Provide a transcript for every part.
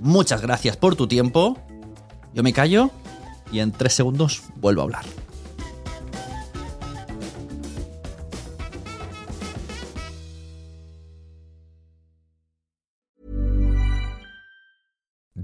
Muchas gracias por tu tiempo. Yo me callo y en tres segundos vuelvo a hablar.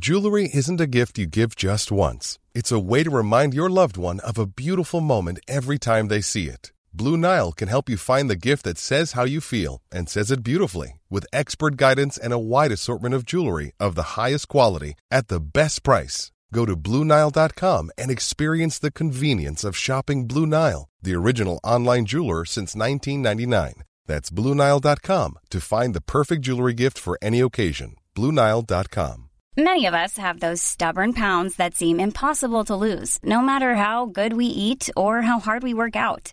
Jewelry isn't a gift you give just once. It's a way to remind your loved one of a beautiful moment every time they see it. Blue Nile can help you find the gift that says how you feel and says it beautifully with expert guidance and a wide assortment of jewelry of the highest quality at the best price. Go to BlueNile.com and experience the convenience of shopping Blue Nile, the original online jeweler since 1999. That's BlueNile.com to find the perfect jewelry gift for any occasion. BlueNile.com. Many of us have those stubborn pounds that seem impossible to lose, no matter how good we eat or how hard we work out.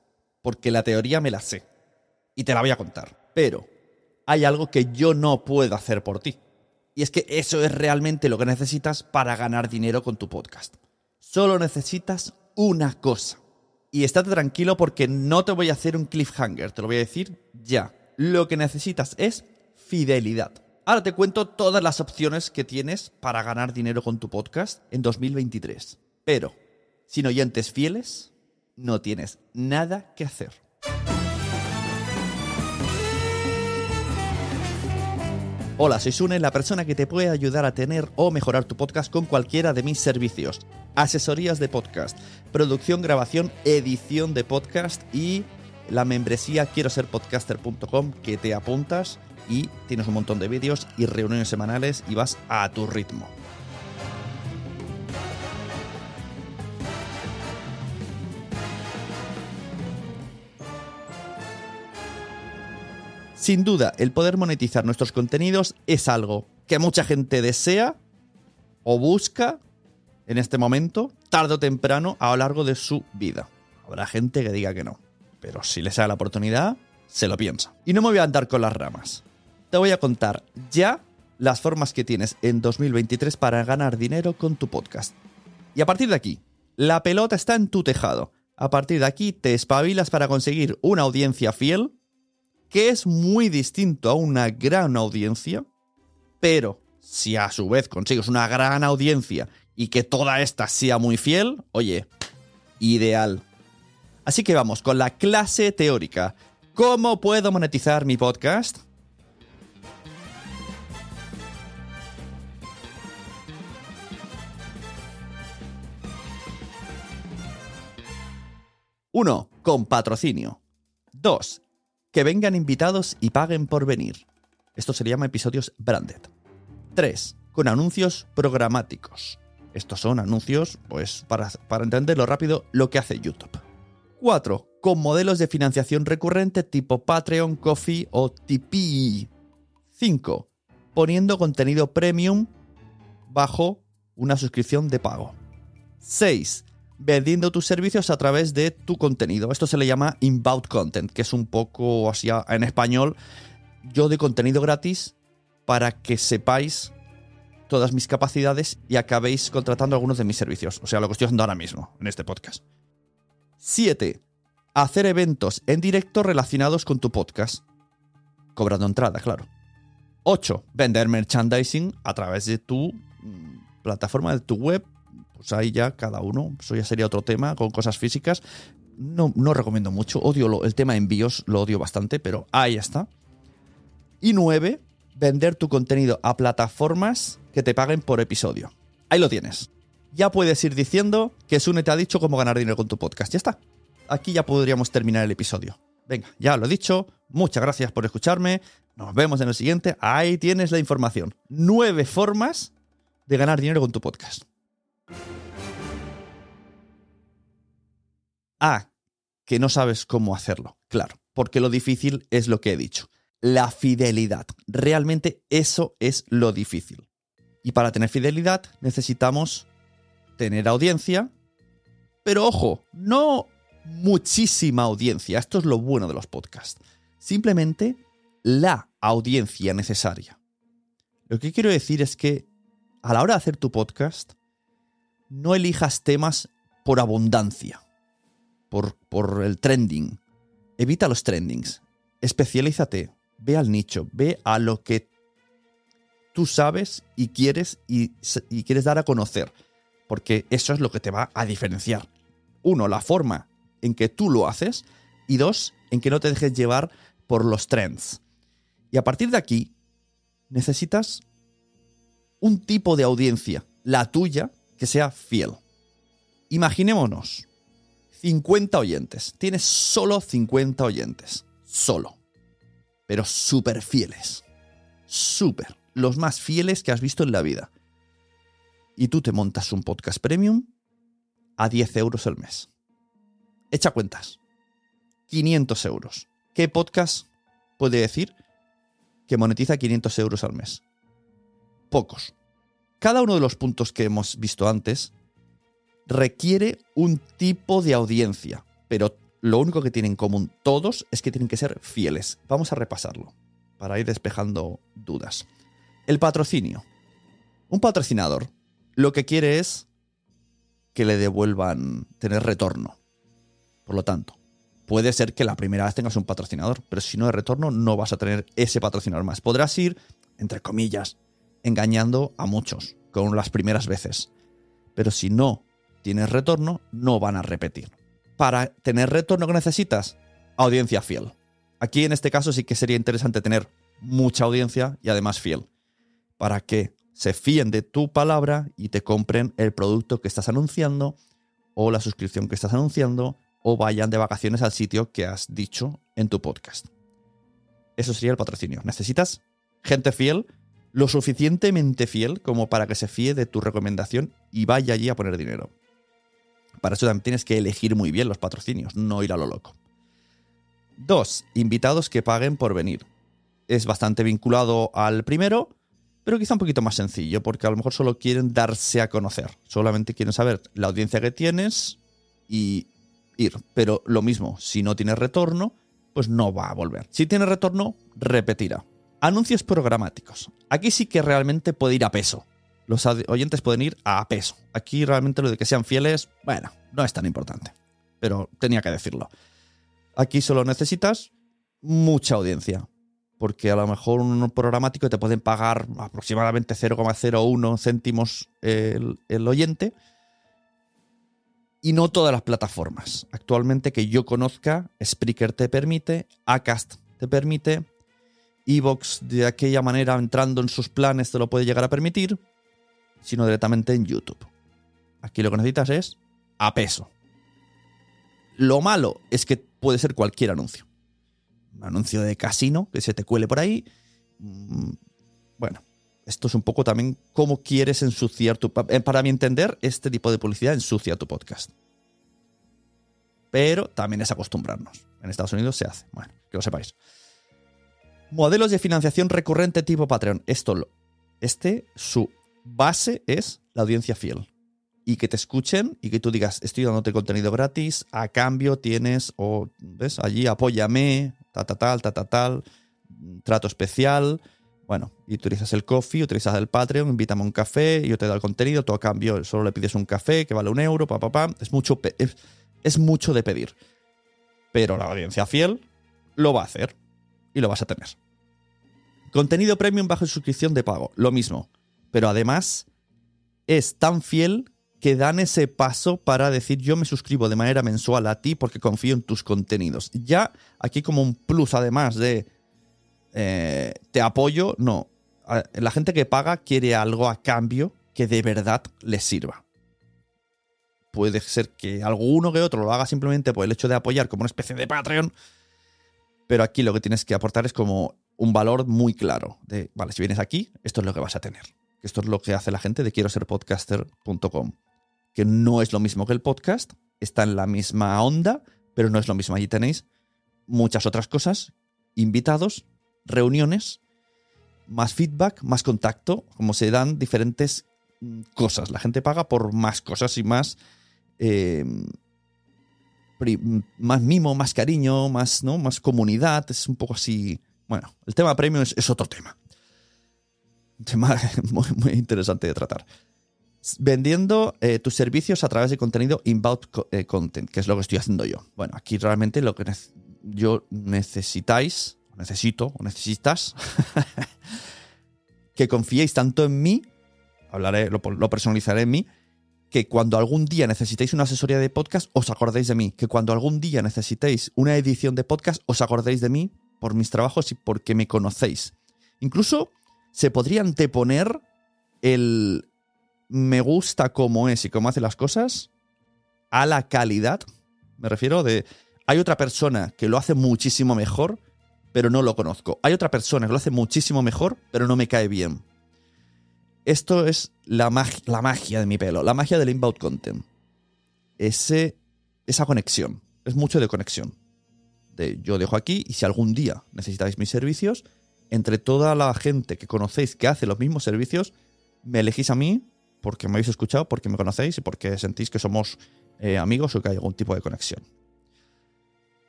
Porque la teoría me la sé y te la voy a contar. Pero hay algo que yo no puedo hacer por ti. Y es que eso es realmente lo que necesitas para ganar dinero con tu podcast. Solo necesitas una cosa. Y estate tranquilo porque no te voy a hacer un cliffhanger, te lo voy a decir ya. Lo que necesitas es fidelidad. Ahora te cuento todas las opciones que tienes para ganar dinero con tu podcast en 2023. Pero, sin oyentes fieles, no tienes nada que hacer. Hola, soy Sune, la persona que te puede ayudar a tener o mejorar tu podcast con cualquiera de mis servicios. Asesorías de podcast, producción, grabación, edición de podcast y la membresía quiero ser podcaster.com que te apuntas y tienes un montón de vídeos y reuniones semanales y vas a tu ritmo. Sin duda, el poder monetizar nuestros contenidos es algo que mucha gente desea o busca en este momento, tarde o temprano, a lo largo de su vida. Habrá gente que diga que no, pero si les da la oportunidad, se lo piensa. Y no me voy a andar con las ramas. Te voy a contar ya las formas que tienes en 2023 para ganar dinero con tu podcast. Y a partir de aquí, la pelota está en tu tejado. A partir de aquí te espabilas para conseguir una audiencia fiel que es muy distinto a una gran audiencia, pero si a su vez consigues una gran audiencia y que toda esta sea muy fiel, oye, ideal. Así que vamos con la clase teórica. ¿Cómo puedo monetizar mi podcast? Uno, con patrocinio. Dos, que vengan invitados y paguen por venir. Esto se llama episodios branded. 3. Con anuncios programáticos. Estos son anuncios, pues, para, para entenderlo rápido, lo que hace YouTube. 4. Con modelos de financiación recurrente tipo Patreon, Coffee o Tipeee. 5. Poniendo contenido premium bajo una suscripción de pago. 6 vendiendo tus servicios a través de tu contenido. Esto se le llama inbound content, que es un poco así en español, yo de contenido gratis para que sepáis todas mis capacidades y acabéis contratando algunos de mis servicios. O sea, lo que estoy haciendo ahora mismo en este podcast. 7. Hacer eventos en directo relacionados con tu podcast. Cobrando entrada, claro. 8. Vender merchandising a través de tu mm, plataforma, de tu web. Pues ahí ya cada uno. Eso ya sería otro tema con cosas físicas. No, no recomiendo mucho. Odio el tema envíos, lo odio bastante, pero ahí está. Y 9. Vender tu contenido a plataformas que te paguen por episodio. Ahí lo tienes. Ya puedes ir diciendo que Sune te ha dicho cómo ganar dinero con tu podcast. Ya está. Aquí ya podríamos terminar el episodio. Venga, ya lo he dicho. Muchas gracias por escucharme. Nos vemos en el siguiente. Ahí tienes la información. Nueve formas de ganar dinero con tu podcast. Ah, que no sabes cómo hacerlo. Claro, porque lo difícil es lo que he dicho. La fidelidad. Realmente eso es lo difícil. Y para tener fidelidad necesitamos tener audiencia, pero ojo, no muchísima audiencia. Esto es lo bueno de los podcasts. Simplemente la audiencia necesaria. Lo que quiero decir es que a la hora de hacer tu podcast, no elijas temas por abundancia, por, por el trending. Evita los trendings. Especialízate. Ve al nicho. Ve a lo que tú sabes y quieres y, y quieres dar a conocer. Porque eso es lo que te va a diferenciar. Uno, la forma en que tú lo haces. Y dos, en que no te dejes llevar por los trends. Y a partir de aquí, necesitas un tipo de audiencia, la tuya, que sea fiel. Imaginémonos, 50 oyentes. Tienes solo 50 oyentes. Solo. Pero súper fieles. Súper. Los más fieles que has visto en la vida. Y tú te montas un podcast premium a 10 euros al mes. Echa cuentas. 500 euros. ¿Qué podcast puede decir que monetiza 500 euros al mes? Pocos. Cada uno de los puntos que hemos visto antes requiere un tipo de audiencia, pero lo único que tienen en común todos es que tienen que ser fieles. Vamos a repasarlo para ir despejando dudas. El patrocinio. Un patrocinador lo que quiere es que le devuelvan tener retorno. Por lo tanto, puede ser que la primera vez tengas un patrocinador, pero si no hay retorno no vas a tener ese patrocinador más. Podrás ir, entre comillas, engañando a muchos con las primeras veces. Pero si no tienes retorno, no van a repetir. Para tener retorno que necesitas, audiencia fiel. Aquí en este caso sí que sería interesante tener mucha audiencia y además fiel. Para que se fíen de tu palabra y te compren el producto que estás anunciando o la suscripción que estás anunciando o vayan de vacaciones al sitio que has dicho en tu podcast. Eso sería el patrocinio. Necesitas gente fiel, lo suficientemente fiel como para que se fíe de tu recomendación y vaya allí a poner dinero. Para eso también tienes que elegir muy bien los patrocinios, no ir a lo loco. Dos, invitados que paguen por venir. Es bastante vinculado al primero, pero quizá un poquito más sencillo, porque a lo mejor solo quieren darse a conocer. Solamente quieren saber la audiencia que tienes y ir. Pero lo mismo, si no tienes retorno, pues no va a volver. Si tiene retorno, repetirá. Anuncios programáticos. Aquí sí que realmente puede ir a peso. Los oyentes pueden ir a peso. Aquí realmente lo de que sean fieles, bueno, no es tan importante. Pero tenía que decirlo. Aquí solo necesitas mucha audiencia. Porque a lo mejor un programático te pueden pagar aproximadamente 0,01 céntimos el, el oyente. Y no todas las plataformas. Actualmente que yo conozca, Spreaker te permite, Acast te permite, Evox de aquella manera entrando en sus planes te lo puede llegar a permitir, sino directamente en YouTube. Aquí lo que necesitas es a peso. Lo malo es que puede ser cualquier anuncio. Un anuncio de casino que se te cuele por ahí. Bueno, esto es un poco también cómo quieres ensuciar tu... Para mi entender, este tipo de publicidad ensucia tu podcast. Pero también es acostumbrarnos. En Estados Unidos se hace. Bueno, que lo sepáis. Modelos de financiación recurrente tipo Patreon. Esto. Este, su base es la audiencia fiel. Y que te escuchen y que tú digas, estoy dándote contenido gratis, a cambio tienes, o ves, allí apóyame, ta, ta, tal, ta, ta, tal, trato especial. Bueno, y utilizas el coffee, utilizas el Patreon, invítame a un café, yo te doy el contenido, tú a cambio solo le pides un café que vale un euro, pa, pa, pa. Es mucho, es mucho de pedir. Pero la audiencia fiel lo va a hacer y lo vas a tener. Contenido premium bajo suscripción de pago, lo mismo. Pero además es tan fiel que dan ese paso para decir yo me suscribo de manera mensual a ti porque confío en tus contenidos. Ya aquí como un plus además de eh, te apoyo, no. La gente que paga quiere algo a cambio que de verdad les sirva. Puede ser que alguno que otro lo haga simplemente por el hecho de apoyar como una especie de Patreon, pero aquí lo que tienes que aportar es como un valor muy claro de, vale, si vienes aquí, esto es lo que vas a tener. Esto es lo que hace la gente de quiero ser podcaster.com, que no es lo mismo que el podcast, está en la misma onda, pero no es lo mismo. Allí tenéis muchas otras cosas, invitados, reuniones, más feedback, más contacto, como se dan diferentes mm, cosas. La gente paga por más cosas y más eh, más mimo, más cariño, más, ¿no? más comunidad. Es un poco así. Bueno, el tema premium es, otro tema. Tema muy, muy, interesante de tratar. Vendiendo eh, tus servicios a través de contenido inbound eh, content, que es lo que estoy haciendo yo. Bueno, aquí realmente lo que yo necesitáis, necesito o necesitas, que confiéis tanto en mí, hablaré, lo personalizaré en mí, que cuando algún día necesitéis una asesoría de podcast, os acordéis de mí. Que cuando algún día necesitéis una edición de podcast, os acordéis de mí por mis trabajos y porque me conocéis. Incluso se podría anteponer el me gusta cómo es y cómo hace las cosas a la calidad. Me refiero de, hay otra persona que lo hace muchísimo mejor, pero no lo conozco. Hay otra persona que lo hace muchísimo mejor, pero no me cae bien. Esto es la, la magia de mi pelo, la magia del inbound content. Ese, esa conexión. Es mucho de conexión. De yo dejo aquí y si algún día necesitáis mis servicios, entre toda la gente que conocéis que hace los mismos servicios, me elegís a mí porque me habéis escuchado, porque me conocéis y porque sentís que somos eh, amigos o que hay algún tipo de conexión.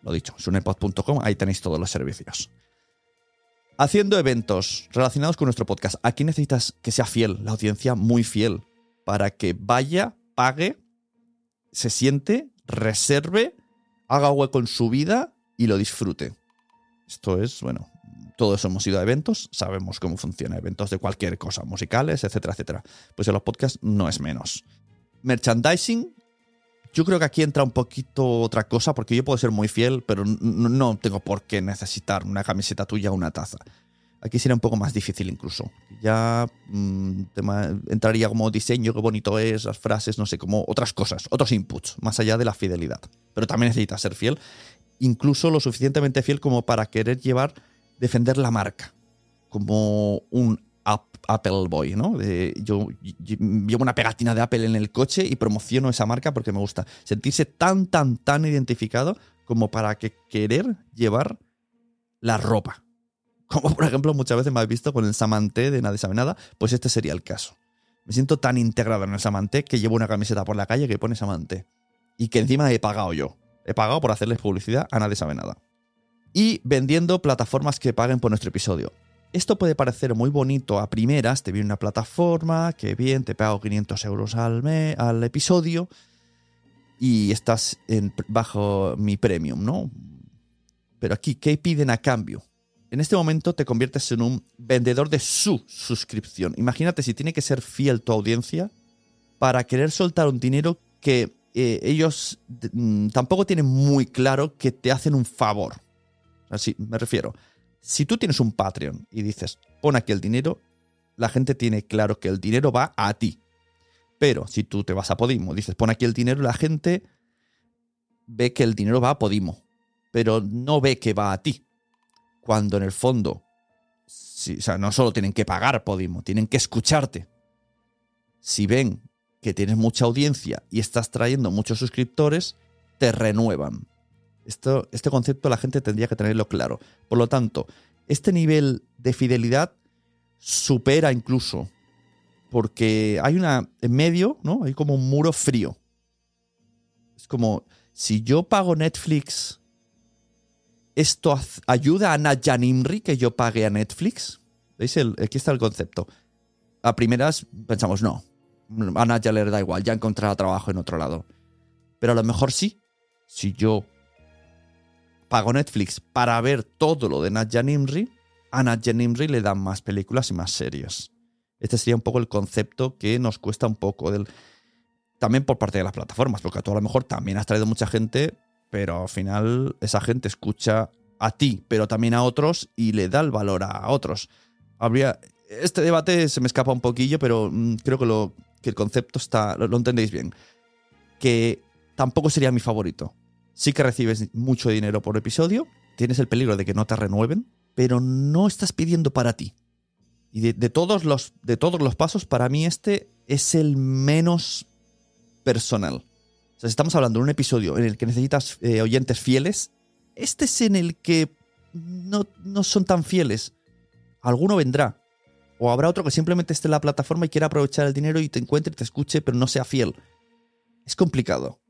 Lo dicho, sunepod.com, ahí tenéis todos los servicios haciendo eventos relacionados con nuestro podcast. Aquí necesitas que sea fiel, la audiencia muy fiel, para que vaya, pague, se siente, reserve, haga hueco en su vida y lo disfrute. Esto es, bueno, todos hemos ido a eventos, sabemos cómo funciona, eventos de cualquier cosa, musicales, etcétera, etcétera. Pues en los podcasts no es menos. Merchandising, yo creo que aquí entra un poquito otra cosa, porque yo puedo ser muy fiel, pero no tengo por qué necesitar una camiseta tuya o una taza. Aquí sería un poco más difícil incluso. Ya mm, entraría como diseño, qué bonito es, las frases, no sé, como otras cosas, otros inputs, más allá de la fidelidad. Pero también necesitas ser fiel, incluso lo suficientemente fiel como para querer llevar, defender la marca, como un Apple Boy, ¿no? yo, llevo una pegatina de Apple en el coche y promociono esa marca porque me gusta. Sentirse tan, tan, tan identificado como para que querer llevar la ropa. Como por ejemplo muchas veces me habéis visto con el Samanté de Nadie sabe nada, pues este sería el caso. Me siento tan integrado en el Samanté que llevo una camiseta por la calle que pone Samanté. Y que encima he pagado yo. He pagado por hacerles publicidad a Nadie sabe nada. Y vendiendo plataformas que paguen por nuestro episodio. Esto puede parecer muy bonito a primeras, te viene una plataforma, que bien, te pago 500 euros al, mes, al episodio y estás bajo mi premium, ¿no? Pero aquí, ¿qué piden a cambio? En este momento te conviertes en un vendedor de su suscripción. Imagínate si tiene que ser fiel tu audiencia para querer soltar un dinero que eh, ellos mm, tampoco tienen muy claro que te hacen un favor. Así me refiero si tú tienes un Patreon y dices, pon aquí el dinero, la gente tiene claro que el dinero va a ti. Pero si tú te vas a Podimo, dices, pon aquí el dinero, la gente ve que el dinero va a Podimo, pero no ve que va a ti. Cuando en el fondo, o sea, no solo tienen que pagar Podimo, tienen que escucharte. Si ven que tienes mucha audiencia y estás trayendo muchos suscriptores, te renuevan. Esto, este concepto la gente tendría que tenerlo claro. Por lo tanto, este nivel de fidelidad supera incluso, porque hay una, en medio, ¿no? Hay como un muro frío. Es como, si yo pago Netflix, ¿esto ayuda a Nayanimri que yo pague a Netflix? ¿Veis? El, aquí está el concepto. A primeras pensamos, no, a Nadia le da igual, ya encontrará trabajo en otro lado. Pero a lo mejor sí. Si yo pago Netflix para ver todo lo de Nadia Nimri, a Nadia Nimri le dan más películas y más series. Este sería un poco el concepto que nos cuesta un poco. Del, también por parte de las plataformas, porque tú a lo mejor también has traído mucha gente, pero al final esa gente escucha a ti, pero también a otros y le da el valor a otros. Habría. Este debate se me escapa un poquillo, pero mm, creo que el concepto está. Lo, lo entendéis bien. Que tampoco sería mi favorito. Sí que recibes mucho dinero por episodio, tienes el peligro de que no te renueven, pero no estás pidiendo para ti. Y de, todos, los, de todos los pasos, para mí este es el menos personal. O sea, si estamos hablando de un episodio en el que necesitas eh, oyentes fieles, este es en el que no, no son tan fieles. Alguno vendrá. O habrá otro que simplemente esté en la plataforma y quiera aprovechar el dinero y te encuentre y te escuche, pero no sea fiel. Es complicado.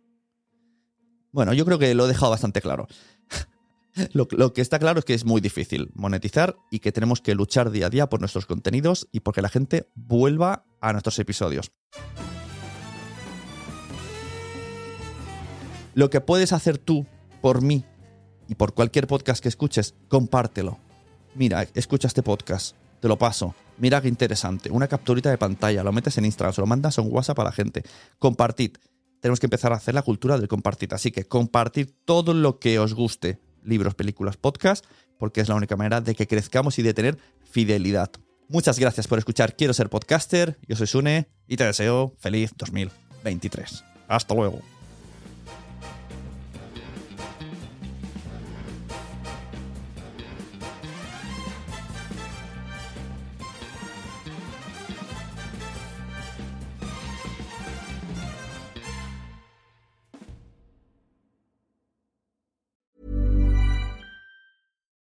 Bueno, yo creo que lo he dejado bastante claro. Lo, que está claro es que es muy difícil monetizar y que tenemos que luchar día a día por nuestros contenidos y porque la gente vuelva a nuestros episodios. Lo que puedes hacer tú por mí y por cualquier podcast que escuches, compártelo. Mira, escucha este podcast, te lo paso. Mira qué interesante. Una capturita de pantalla, lo metes en Instagram, se lo mandas un WhatsApp a la gente. Compartid. Tenemos que empezar a hacer la cultura del compartir. Así que compartid todo lo que os guste. Libros, películas, podcast, porque es la única manera de que crezcamos y de tener fidelidad. Muchas gracias por escuchar Quiero ser podcaster. Yo soy Sune y te deseo feliz 2023. Hasta luego.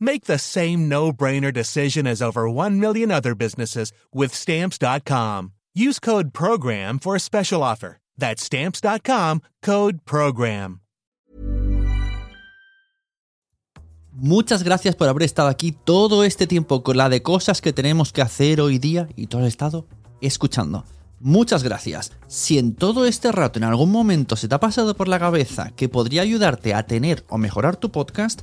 Make the same no-brainer decision as over 1 million other businesses with stamps.com. Use code program for a special offer. That's stamps.com, code program. Muchas gracias por haber estado aquí todo este tiempo con la de cosas que tenemos que hacer hoy día y todo el estado escuchando. Muchas gracias. Si en todo este rato en algún momento se te ha pasado por la cabeza que podría ayudarte a tener o mejorar tu podcast,